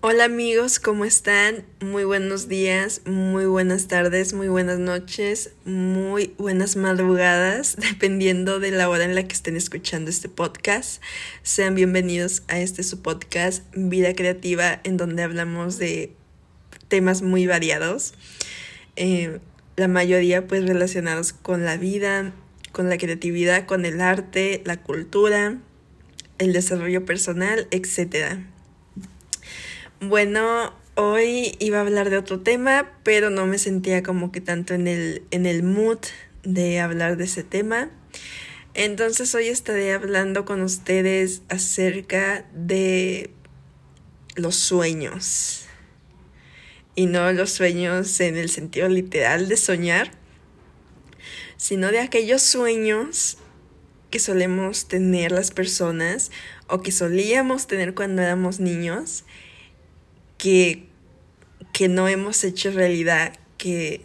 Hola amigos, ¿cómo están? Muy buenos días, muy buenas tardes, muy buenas noches, muy buenas madrugadas, dependiendo de la hora en la que estén escuchando este podcast. Sean bienvenidos a este su podcast Vida Creativa, en donde hablamos de temas muy variados. Eh, la mayoría pues relacionados con la vida, con la creatividad, con el arte, la cultura, el desarrollo personal, etcétera. Bueno, hoy iba a hablar de otro tema, pero no me sentía como que tanto en el, en el mood de hablar de ese tema. Entonces hoy estaré hablando con ustedes acerca de los sueños. Y no los sueños en el sentido literal de soñar, sino de aquellos sueños que solemos tener las personas o que solíamos tener cuando éramos niños que, que no hemos hecho realidad, que,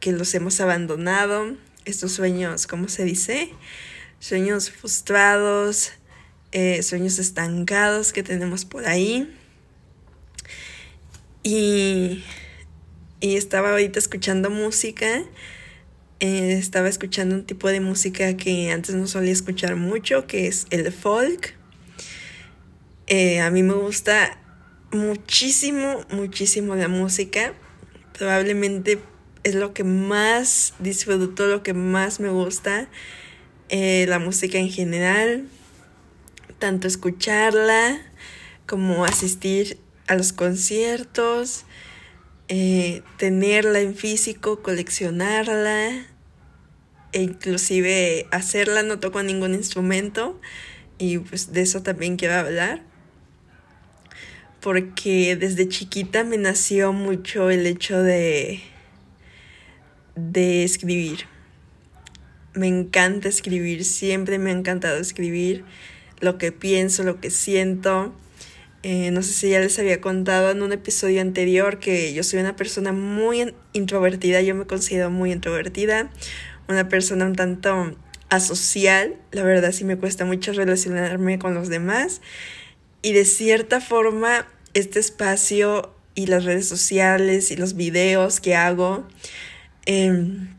que los hemos abandonado, estos sueños, ¿cómo se dice? Sueños frustrados, eh, sueños estancados que tenemos por ahí. Y, y estaba ahorita escuchando música. Eh, estaba escuchando un tipo de música que antes no solía escuchar mucho, que es el folk. Eh, a mí me gusta muchísimo, muchísimo la música. Probablemente es lo que más disfruto, lo que más me gusta. Eh, la música en general. Tanto escucharla como asistir a los conciertos. Eh, tenerla en físico, coleccionarla. E inclusive hacerla, no toco ningún instrumento. Y pues de eso también quiero hablar porque desde chiquita me nació mucho el hecho de, de escribir. Me encanta escribir, siempre me ha encantado escribir lo que pienso, lo que siento. Eh, no sé si ya les había contado en un episodio anterior que yo soy una persona muy introvertida, yo me considero muy introvertida, una persona un tanto asocial, la verdad sí me cuesta mucho relacionarme con los demás y de cierta forma este espacio y las redes sociales y los videos que hago em,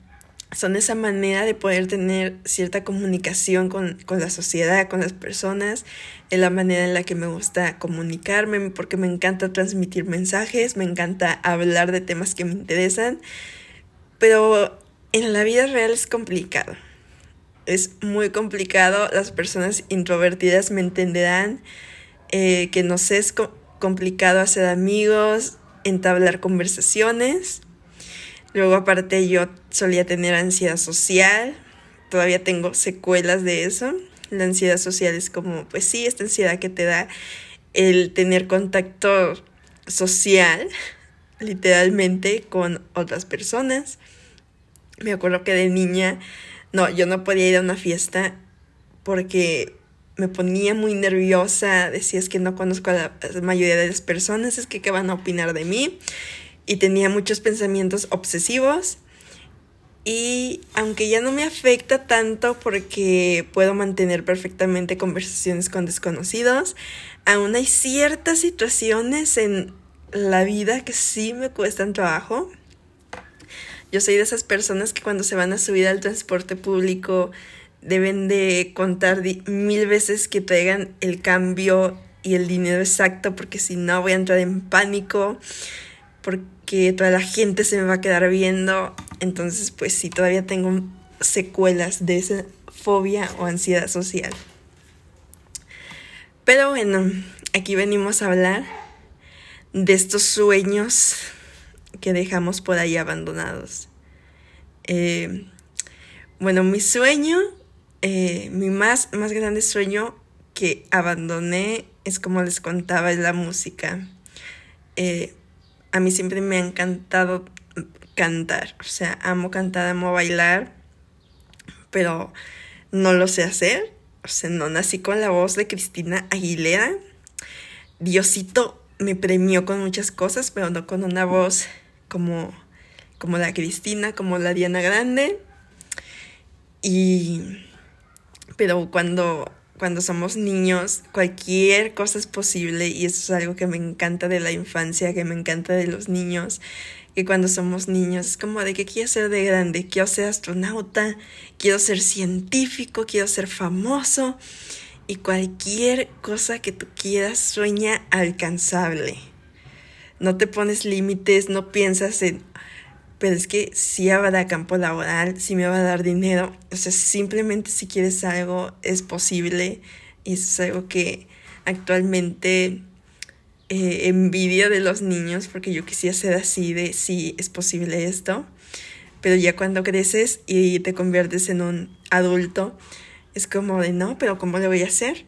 son esa manera de poder tener cierta comunicación con, con, la sociedad, con las personas, es la manera en la que me gusta comunicarme, porque me encanta transmitir mensajes, me encanta hablar de temas que me interesan, pero en la vida real es complicado. Es muy complicado, las personas introvertidas me entenderán, eh, que no sé, es complicado hacer amigos, entablar conversaciones. Luego aparte yo solía tener ansiedad social, todavía tengo secuelas de eso. La ansiedad social es como, pues sí, esta ansiedad que te da el tener contacto social, literalmente, con otras personas. Me acuerdo que de niña, no, yo no podía ir a una fiesta porque me ponía muy nerviosa, decía es que no conozco a la mayoría de las personas, es que qué van a opinar de mí. Y tenía muchos pensamientos obsesivos. Y aunque ya no me afecta tanto porque puedo mantener perfectamente conversaciones con desconocidos, aún hay ciertas situaciones en la vida que sí me cuestan trabajo. Yo soy de esas personas que cuando se van a subir al transporte público deben de contar mil veces que traigan el cambio y el dinero exacto porque si no voy a entrar en pánico porque toda la gente se me va a quedar viendo. Entonces pues sí todavía tengo secuelas de esa fobia o ansiedad social. Pero bueno aquí venimos a hablar de estos sueños que dejamos por ahí abandonados. Eh, bueno mi sueño eh, mi más, más grande sueño que abandoné es como les contaba, es la música. Eh, a mí siempre me ha encantado cantar, o sea, amo cantar, amo bailar, pero no lo sé hacer, o sea, no nací con la voz de Cristina Aguilera. Diosito me premió con muchas cosas, pero no con una voz como, como la Cristina, como la Diana Grande. Y pero cuando cuando somos niños, cualquier cosa es posible y eso es algo que me encanta de la infancia, que me encanta de los niños, que cuando somos niños es como de que quiero ser de grande, quiero ser astronauta, quiero ser científico, quiero ser famoso y cualquier cosa que tú quieras sueña alcanzable. No te pones límites, no piensas en, pero es que si habrá campo laboral, si me va a dar dinero, o sea, simplemente si quieres algo es posible y eso es algo que actualmente eh, envidio de los niños porque yo quisiera ser así de si es posible esto, pero ya cuando creces y te conviertes en un adulto, es como de no, pero ¿cómo le voy a hacer?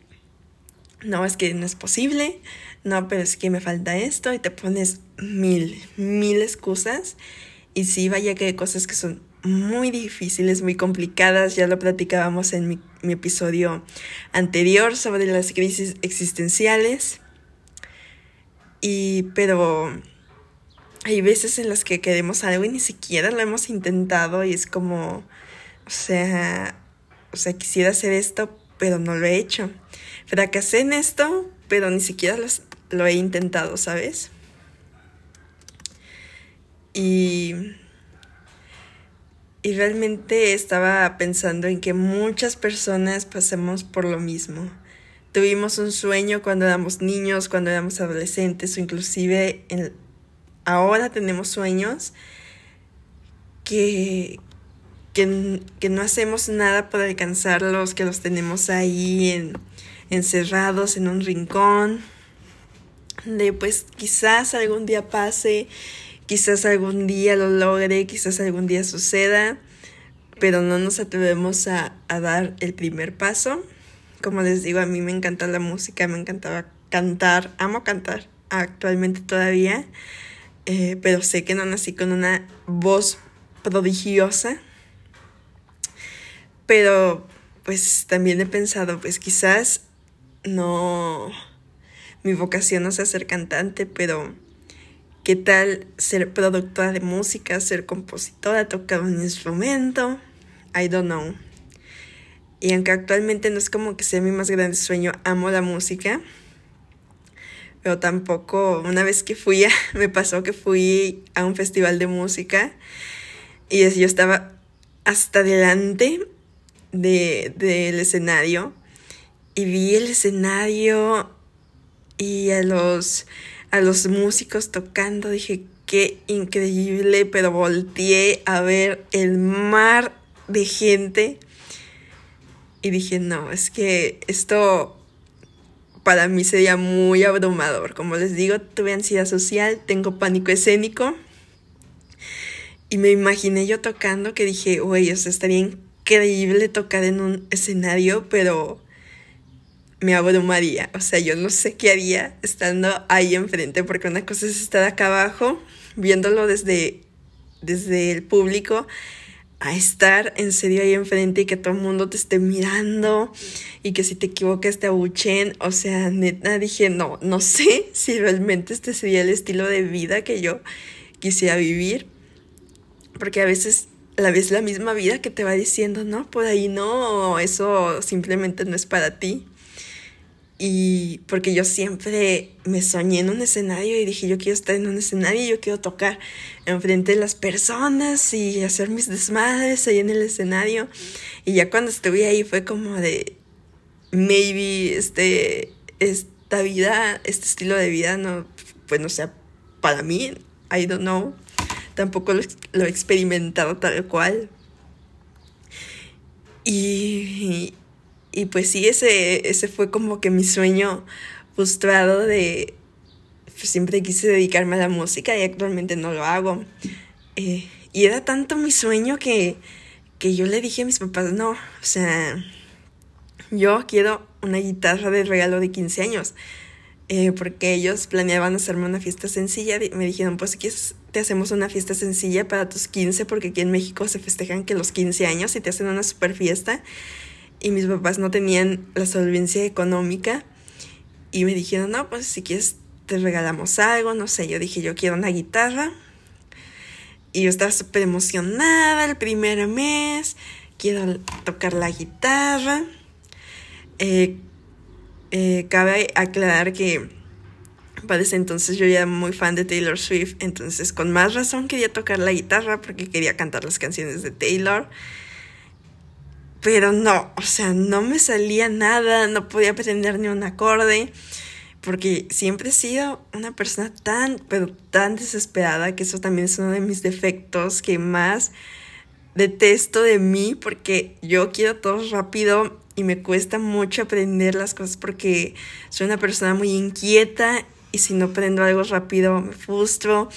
No, es que no es posible, no, pero es que me falta esto y te pones mil, mil excusas. Y sí, vaya que hay cosas que son muy difíciles, muy complicadas, ya lo platicábamos en mi, mi episodio anterior sobre las crisis existenciales. Y, pero hay veces en las que queremos algo y ni siquiera lo hemos intentado y es como, o sea, o sea, quisiera hacer esto, pero no lo he hecho. Fracasé en esto, pero ni siquiera lo he intentado, ¿sabes? Y, y realmente estaba pensando en que muchas personas pasamos por lo mismo. Tuvimos un sueño cuando éramos niños, cuando éramos adolescentes o inclusive ahora tenemos sueños que, que, no hacemos nada para alcanzarlos, que los tenemos ahí encerrados en un rincón, de pues quizás algún día pase, quizás algún día lo logre, quizás algún día suceda, pero no nos atrevemos a, dar el primer paso. Como les digo, a mí me encanta la música, me encantaba cantar, amo cantar actualmente todavía, eh, pero sé que no nací con una voz prodigiosa pero pues también he pensado, pues quizás no, mi vocación no sea ser cantante, pero ¿qué tal ser productora de música, ser compositora, tocar un instrumento? I don't know. Y aunque actualmente no es como que sea mi más grande sueño, amo la música. Pero tampoco, una vez que fui a, me pasó que fui a un festival de música y yo estaba hasta adelante de, del escenario y vi el escenario y a los, a los músicos tocando, dije, qué increíble, pero volteé a ver el mar de gente y dije, no, es que esto para mí sería muy abrumador. Como les digo, tuve ansiedad social, tengo pánico escénico. Y me imaginé yo tocando que dije, güey, o estaría increíble tocar en un escenario, pero me abrumaría. O sea, yo no sé qué haría estando ahí enfrente, porque una cosa es estar acá abajo, viéndolo desde, desde el público, a estar en serio ahí enfrente y que todo el mundo te esté mirando y que si te equivocas te abuchen. O sea, neta dije, no, no sé si realmente este sería el estilo de vida que yo quisiera vivir. Porque a veces la vez la misma vida que te va diciendo, no, por ahí no, eso simplemente no es para ti. Y porque yo siempre me soñé en un escenario y dije, yo quiero estar en un escenario y yo quiero tocar enfrente de las personas y hacer mis desmadres ahí en el escenario. Y ya cuando estuve ahí fue como de, maybe este, esta vida, este estilo de vida no, pues no sea para mí, I don't know tampoco lo, he experimentado tal cual. Y, pues sí, ese, ese fue como que mi sueño frustrado de pues, siempre quise dedicarme a la música y actualmente no lo hago. Eh, y era tanto mi sueño que, que yo le dije a mis papás, no, o sea, yo quiero una guitarra de regalo de 15 años. Eh, porque ellos planeaban hacerme una fiesta sencilla. Me dijeron, pues si quieres, te hacemos una fiesta sencilla para tus 15, porque aquí en México se festejan que los 15 años y te hacen una super fiesta. Y mis papás no tenían la solvencia económica. Y me dijeron, no, pues si quieres, te regalamos algo, no sé. Yo dije, yo quiero una guitarra. Y yo estaba súper emocionada el primer mes. Quiero tocar la guitarra. Eh, eh, cabe aclarar que para ese entonces yo ya era muy fan de Taylor Swift, entonces con más razón quería tocar la guitarra porque quería cantar las canciones de Taylor. Pero no, o sea, no me salía nada, no podía aprender ni un acorde, porque siempre he sido una persona tan, pero tan desesperada, que eso también es uno de mis defectos que más detesto de mí, porque yo quiero todo rápido y me cuesta mucho aprender las cosas porque soy una persona muy inquieta y si no aprendo algo rápido me frustro,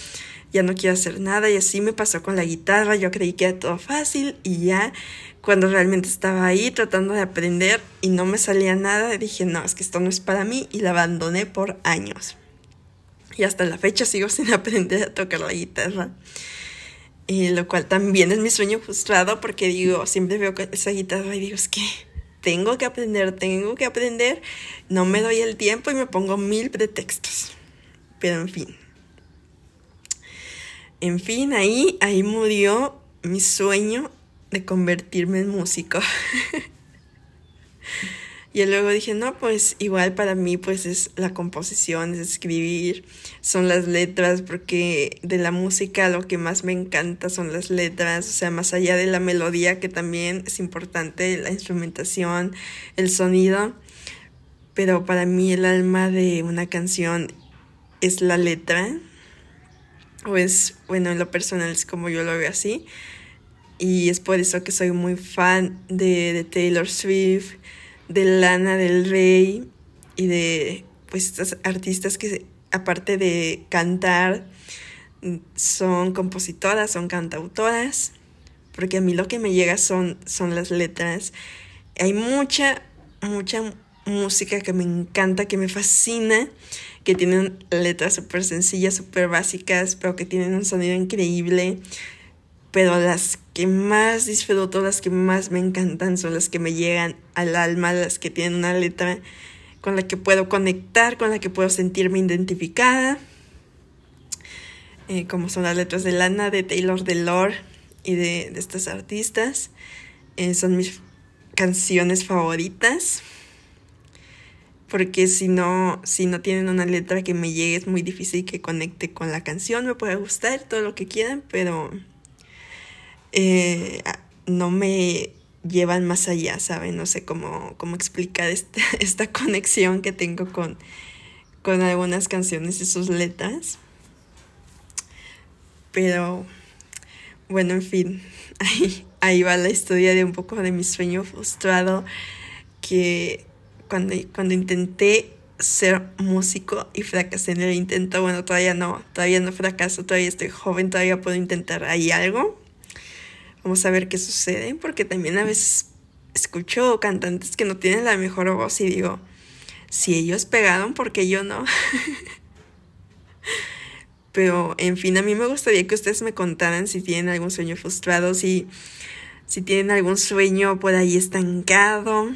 ya no quiero hacer nada y así me pasó con la guitarra, yo creí que era todo fácil y ya cuando realmente estaba ahí tratando de aprender y no me salía nada, dije, no, es que esto no es para mí y la abandoné por años. Y hasta la fecha sigo sin aprender a tocar la guitarra. Y lo cual también es mi sueño frustrado porque digo, siempre veo esa guitarra y digo, es que tengo que aprender, tengo que aprender, no me doy el tiempo y me pongo mil pretextos. Pero en fin. En fin, ahí, ahí murió mi sueño de convertirme en músico. y luego dije, no, pues igual para mí pues es la composición, es escribir, son las letras, porque de la música lo que más me encanta son las letras, o sea, más allá de la melodía que también es importante, la instrumentación, el sonido, pero para mí el alma de una canción es la letra, o es, bueno, en lo personal es como yo lo veo así y es por eso que soy muy fan de, Taylor Swift, de Lana del Rey y de pues estas artistas que aparte de cantar son compositoras, son cantautoras, porque a mí lo que me llega son, son las letras. Hay mucha, mucha música que me encanta, que me fascina, que tienen letras súper sencillas, súper básicas, pero que tienen un sonido increíble pero las que más disfruto, las que más me encantan son las que me llegan al alma, las que tienen una letra con la que puedo conectar, con la que puedo sentirme identificada, eh, como son las letras de Lana, de Taylor Delore y de, de estas artistas. Eh, son mis canciones favoritas porque si no, si no tienen una letra que me llegue es muy difícil que conecte con la canción, me puede gustar todo lo que quieran, pero eh, no me llevan más allá, ¿saben? No sé cómo, cómo explicar esta, esta conexión que tengo con, con algunas canciones y sus letras. Pero bueno, en fin, ahí, ahí va la historia de un poco de mi sueño frustrado que cuando, cuando intenté ser músico y fracasé en el intento, bueno, todavía no, todavía no fracaso, todavía estoy joven, todavía puedo intentar ahí algo. Vamos a ver qué sucede, porque también a veces escucho cantantes que no tienen la mejor voz y digo, si ellos pegaron, ¿por qué yo no? Pero, en fin, a mí me gustaría que ustedes me contaran si tienen algún sueño frustrado, si, si tienen algún sueño por ahí estancado,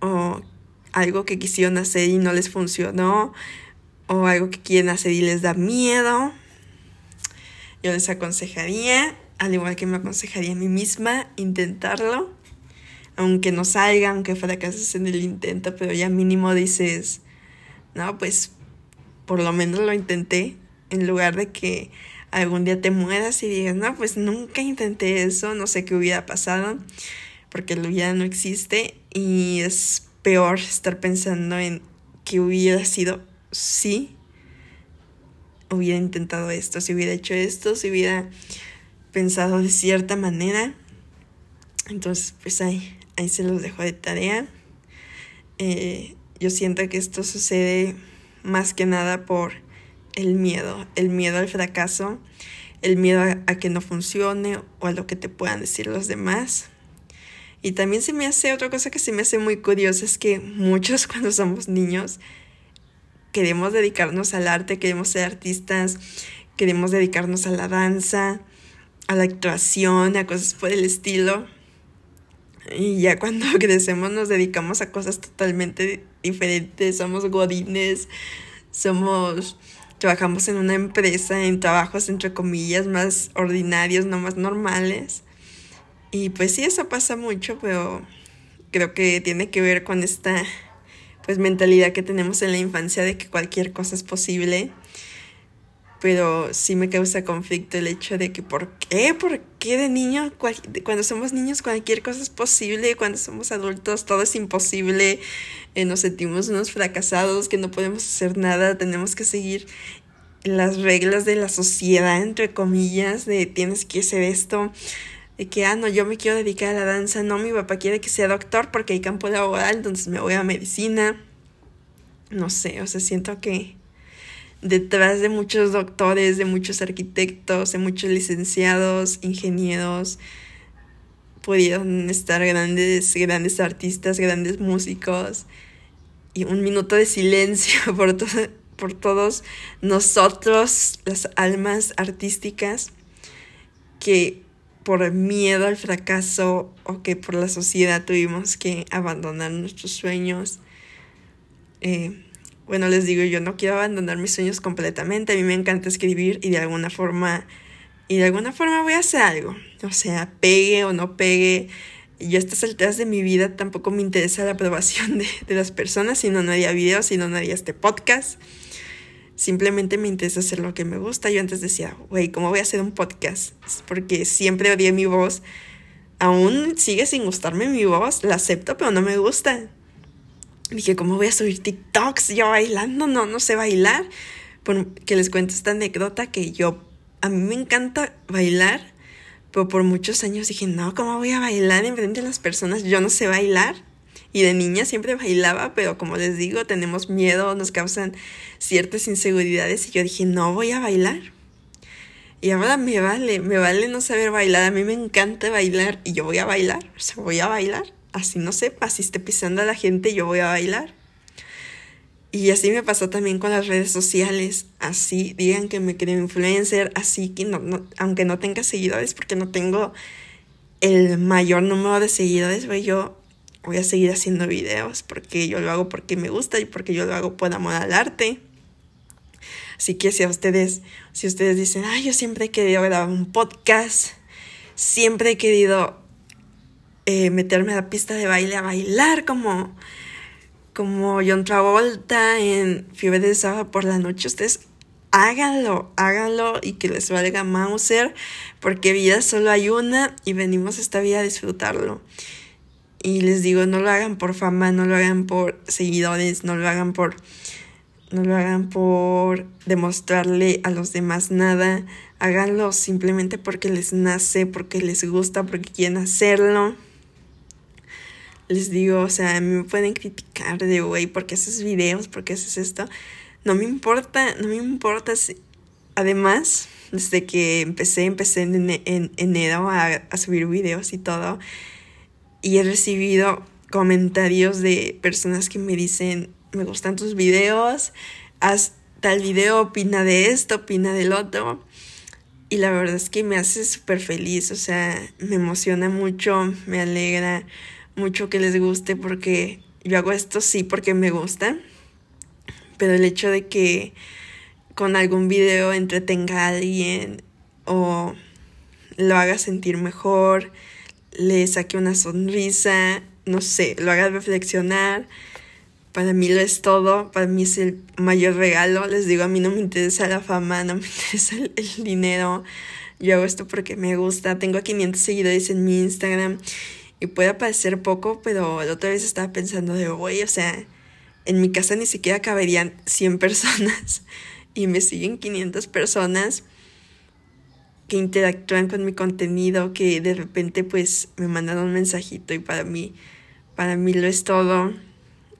o algo que quisieron hacer y no les funcionó, o algo que quieren hacer y les da miedo. Yo les aconsejaría al igual que me aconsejaría a mí misma, intentarlo, aunque no salga, aunque fracases en el intento, pero ya mínimo dices, no, pues por lo menos lo intenté, en lugar de que algún día te mueras y digas, no, pues nunca intenté eso, no sé qué hubiera pasado, porque el hubiera no existe y es peor estar pensando en que hubiera sido si hubiera intentado esto, si hubiera hecho esto, si hubiera pensado de cierta manera. Entonces, pues ahí, ahí se los dejo de tarea. Eh, yo siento que esto sucede más que nada por el miedo, el miedo al fracaso, el miedo a, a, que no funcione o a lo que te puedan decir los demás. Y también se me hace otra cosa que se me hace muy curiosa, es que muchos cuando somos niños queremos dedicarnos al arte, queremos ser artistas, queremos dedicarnos a la danza, a la actuación, a cosas por el estilo. Y ya cuando crecemos nos dedicamos a cosas totalmente diferentes, somos godines, somos trabajamos en una empresa, en trabajos entre comillas más ordinarios, no más normales. Y pues sí, eso pasa mucho, pero creo que tiene que ver con esta pues mentalidad que tenemos en la infancia de que cualquier cosa es posible. Pero sí me causa conflicto el hecho de que ¿por qué? ¿Por qué de niño? Cuando somos niños cualquier cosa es posible, cuando somos adultos todo es imposible, eh, nos sentimos unos fracasados, que no podemos hacer nada, tenemos que seguir las reglas de la sociedad, entre comillas, de tienes que hacer esto, de que, ah, no, yo me quiero dedicar a la danza, no, mi papá quiere que sea doctor porque hay campo laboral, entonces me voy a medicina. No sé, o sea, siento que detrás de muchos doctores, de muchos arquitectos, de muchos licenciados, ingenieros, pudieron estar grandes, grandes artistas, grandes músicos. Y un minuto de silencio por, por todos nosotros, las almas artísticas, que por miedo al fracaso o que por la sociedad tuvimos que abandonar nuestros sueños. Eh, bueno, les digo, yo no quiero abandonar mis sueños completamente. A mí me encanta escribir y de alguna forma, y de alguna forma voy a hacer algo. O sea, pegue o no pegue. Yo a estas alturas de mi vida tampoco me interesa la aprobación de, de las personas, si no, no haría videos, si no, no haría este podcast. Simplemente me interesa hacer lo que me gusta. Yo antes decía, güey, ¿cómo voy a hacer un podcast? Porque siempre odié mi voz. Aún sigue sin gustarme mi voz. La acepto, pero no me gusta. Dije, ¿cómo voy a subir TikToks yo bailando? No, no sé bailar. que les cuento esta anécdota que yo, a mí me encanta bailar, pero por muchos años dije, no, ¿cómo voy a bailar en frente de las personas? Yo no sé bailar. Y de niña siempre bailaba, pero como les digo, tenemos miedo, nos causan ciertas inseguridades y yo dije, no voy a bailar. Y ahora me vale, me vale no saber bailar, a mí me encanta bailar y yo voy a bailar, o sea, voy a bailar, así no sé, así esté pisando a la gente, yo voy a bailar. Y así me pasó también con las redes sociales, así digan que me creo influencer, así que no, aunque no tenga seguidores, porque no tengo el mayor número de seguidores, voy yo voy a seguir haciendo videos porque yo lo hago porque me gusta y porque yo lo hago por amor al arte. Así que si a ustedes, si ustedes dicen, ay, yo siempre he querido grabar un podcast, siempre he querido eh, meterme a la pista de baile a bailar como, como John Travolta en Fiebre de Sábado por la noche, ustedes háganlo, háganlo y que les valga Mauser, porque vida solo hay una y venimos esta vida a disfrutarlo. Y les digo, no lo hagan por fama, no lo hagan por seguidores, no lo hagan por no lo hagan por demostrarle a los demás nada, háganlo simplemente porque les nace, porque les gusta, porque quieren hacerlo. Les digo, o sea, me pueden criticar de, güey, ¿por qué haces videos? ¿Por qué haces esto? No me importa, no me importa. Además, desde que empecé, empecé en, en enero a, a subir videos y todo, y he recibido comentarios de personas que me dicen, me gustan tus videos, haz tal video, opina de esto, opina del otro. Y la verdad es que me hace súper feliz, o sea, me emociona mucho, me alegra mucho que les guste porque yo hago esto sí porque me gusta, pero el hecho de que con algún video entretenga a alguien o lo haga sentir mejor, le saque una sonrisa, no sé, lo haga reflexionar. Para mí lo es todo, para mí es el mayor regalo. Les digo, a mí no me interesa la fama, no me interesa el, dinero. Yo hago esto porque me gusta. Tengo 500 seguidores en mi Instagram y puede parecer poco, pero la otra vez estaba pensando de, güey, o sea, en mi casa ni siquiera caberían 100 personas y me siguen 500 personas que interactúan con mi contenido, que de repente pues me mandan un mensajito y para mí, para mí lo es todo,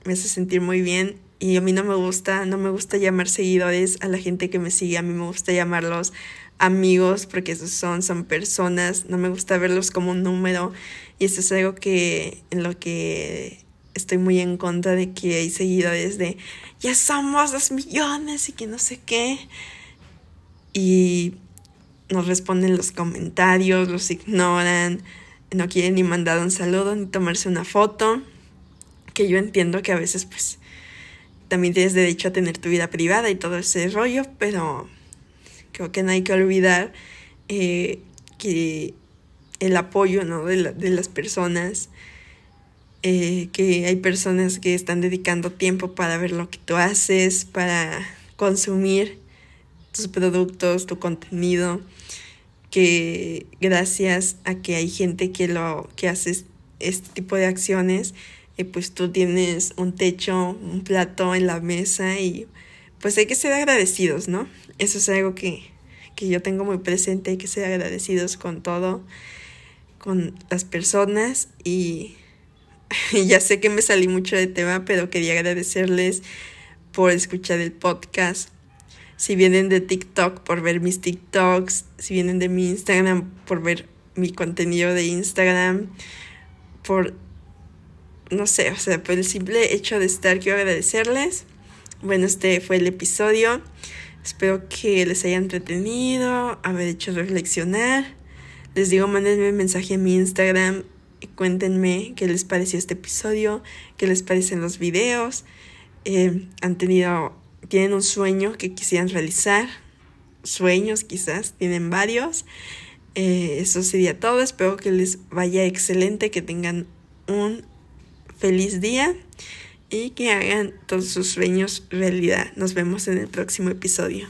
me hace sentir muy bien y a mí no me gusta, no me gusta llamar seguidores a la gente que me sigue, a mí me gusta llamarlos amigos porque esos son, son personas, no me gusta verlos como un número y esto es algo que en lo que estoy muy en contra de que hay seguidores de ya somos dos millones y que no sé qué y nos responden los comentarios, los ignoran, no quieren ni mandar un saludo ni tomarse una foto, que yo entiendo que a veces pues también tienes derecho a tener tu vida privada y todo ese rollo, pero creo que no hay que olvidar eh, que el apoyo ¿no? de, de las personas eh, que hay personas que están dedicando tiempo para ver lo que tú haces, para consumir tus productos, tu contenido, que gracias a que hay gente que lo que hace este tipo de acciones, eh, pues tú tienes un techo, un plato en la mesa y pues hay que ser agradecidos, ¿no? Eso es algo que, que yo tengo muy presente, hay que ser agradecidos con todo, con las personas y ya sé que me salí mucho de tema, pero quería agradecerles por escuchar el podcast. Si vienen de TikTok, por ver mis TikToks. Si vienen de mi Instagram, por ver mi contenido de Instagram. Por, no sé, o sea, por el simple hecho de estar, quiero agradecerles. Bueno, este fue el episodio. Espero que les haya entretenido, haber hecho reflexionar. Les digo, mándenme un mensaje en mi Instagram y cuéntenme qué les pareció este episodio, qué les parecen los videos. Eh, han tenido, tienen un sueño que quisieran realizar, sueños quizás, tienen varios. Eh, eso sería todo, espero que les vaya excelente, que tengan un feliz día y que hagan todos sus sueños realidad. Nos vemos en el próximo episodio.